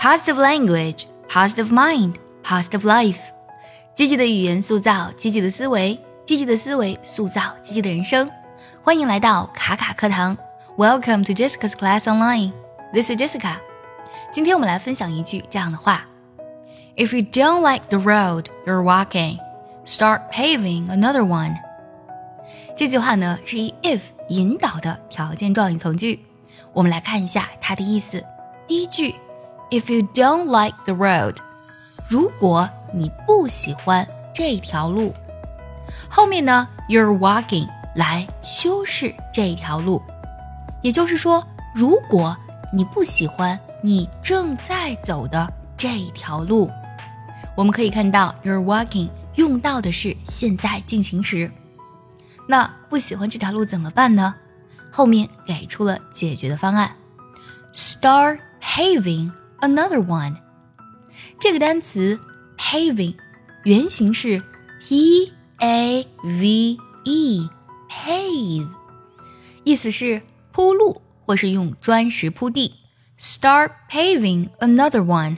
positive language, positive mind, positive life。积极的语言塑造积极的思维，积极的思维塑造积极的人生。欢迎来到卡卡课堂，Welcome to Jessica's Class Online。This is Jessica。今天我们来分享一句这样的话：If you don't like the road you're walking, start paving another one。这句话呢是以 if 引导的条件状语从句。我们来看一下它的意思。第一句 ，If you don't like the road，如果你不喜欢这条路，后面呢，you're walking 来修饰这条路，也就是说，如果你不喜欢你正在走的这条路，我们可以看到 you're walking 用到的是现在进行时。那不喜欢这条路怎么办呢？后面给出了解决的方案，start paving another one。这个单词 paving 原型是 p a v e，pave，意思是铺路或是用砖石铺地。Start paving another one，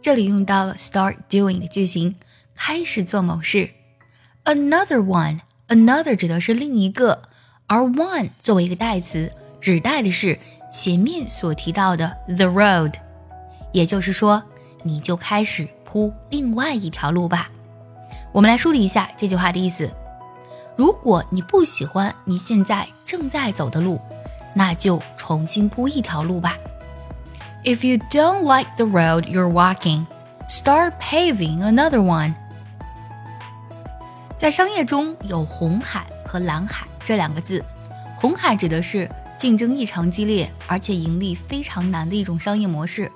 这里用到了 start doing 的句型，开始做某事。Another one，another 指的是另一个。而 one 作为一个代词，指代的是前面所提到的 the road， 也就是说，你就开始铺另外一条路吧。我们来梳理一下这句话的意思：如果你不喜欢你现在正在走的路，那就重新铺一条路吧。If you don't like the road you're walking, start paving another one. 在商业中有红海和蓝海。这两个字，红海指的是竞争异常激烈，而且盈利非常难的一种商业模式，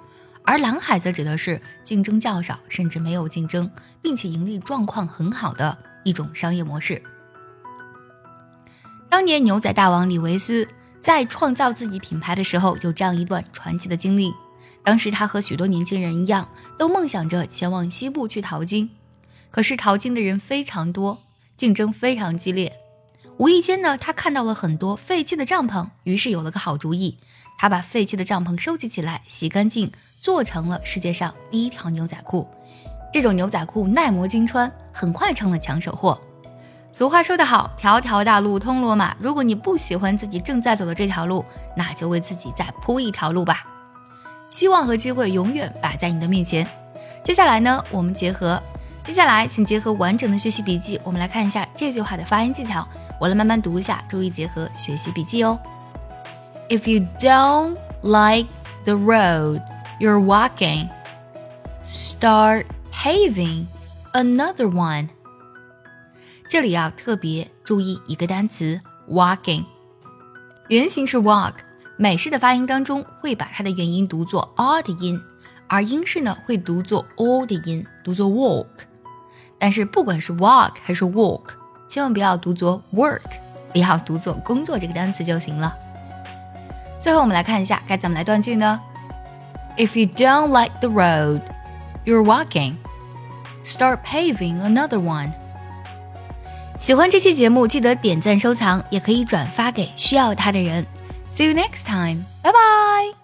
而蓝海则指的是竞争较少，甚至没有竞争，并且盈利状况很好的一种商业模式。当年牛仔大王李维斯在创造自己品牌的时候，有这样一段传奇的经历。当时他和许多年轻人一样，都梦想着前往西部去淘金，可是淘金的人非常多，竞争非常激烈。无意间呢，他看到了很多废弃的帐篷，于是有了个好主意。他把废弃的帐篷收集起来，洗干净，做成了世界上第一条牛仔裤。这种牛仔裤耐磨经穿，很快成了抢手货。俗话说得好，条条大路通罗马。如果你不喜欢自己正在走的这条路，那就为自己再铺一条路吧。希望和机会永远摆在你的面前。接下来呢，我们结合，接下来请结合完整的学习笔记，我们来看一下这句话的发音技巧。我来慢慢读一下，注意结合学习笔记哦。If you don't like the road you're walking, start paving another one。这里要特别注意一个单词 walking，原型是 walk，美式的发音当中会把它的元音读作 r 的音，而英式呢会读作 o 的音，读作 walk。但是不管是 walk 还是 walk。千万不要读作 work，不要读作工作这个单词就行了。 最后我们来看一下该怎么来断句呢？If you don't like the road you're walking, start paving another one。喜欢这期节目，记得点赞收藏，也可以转发给需要它的人。See you next time，拜拜。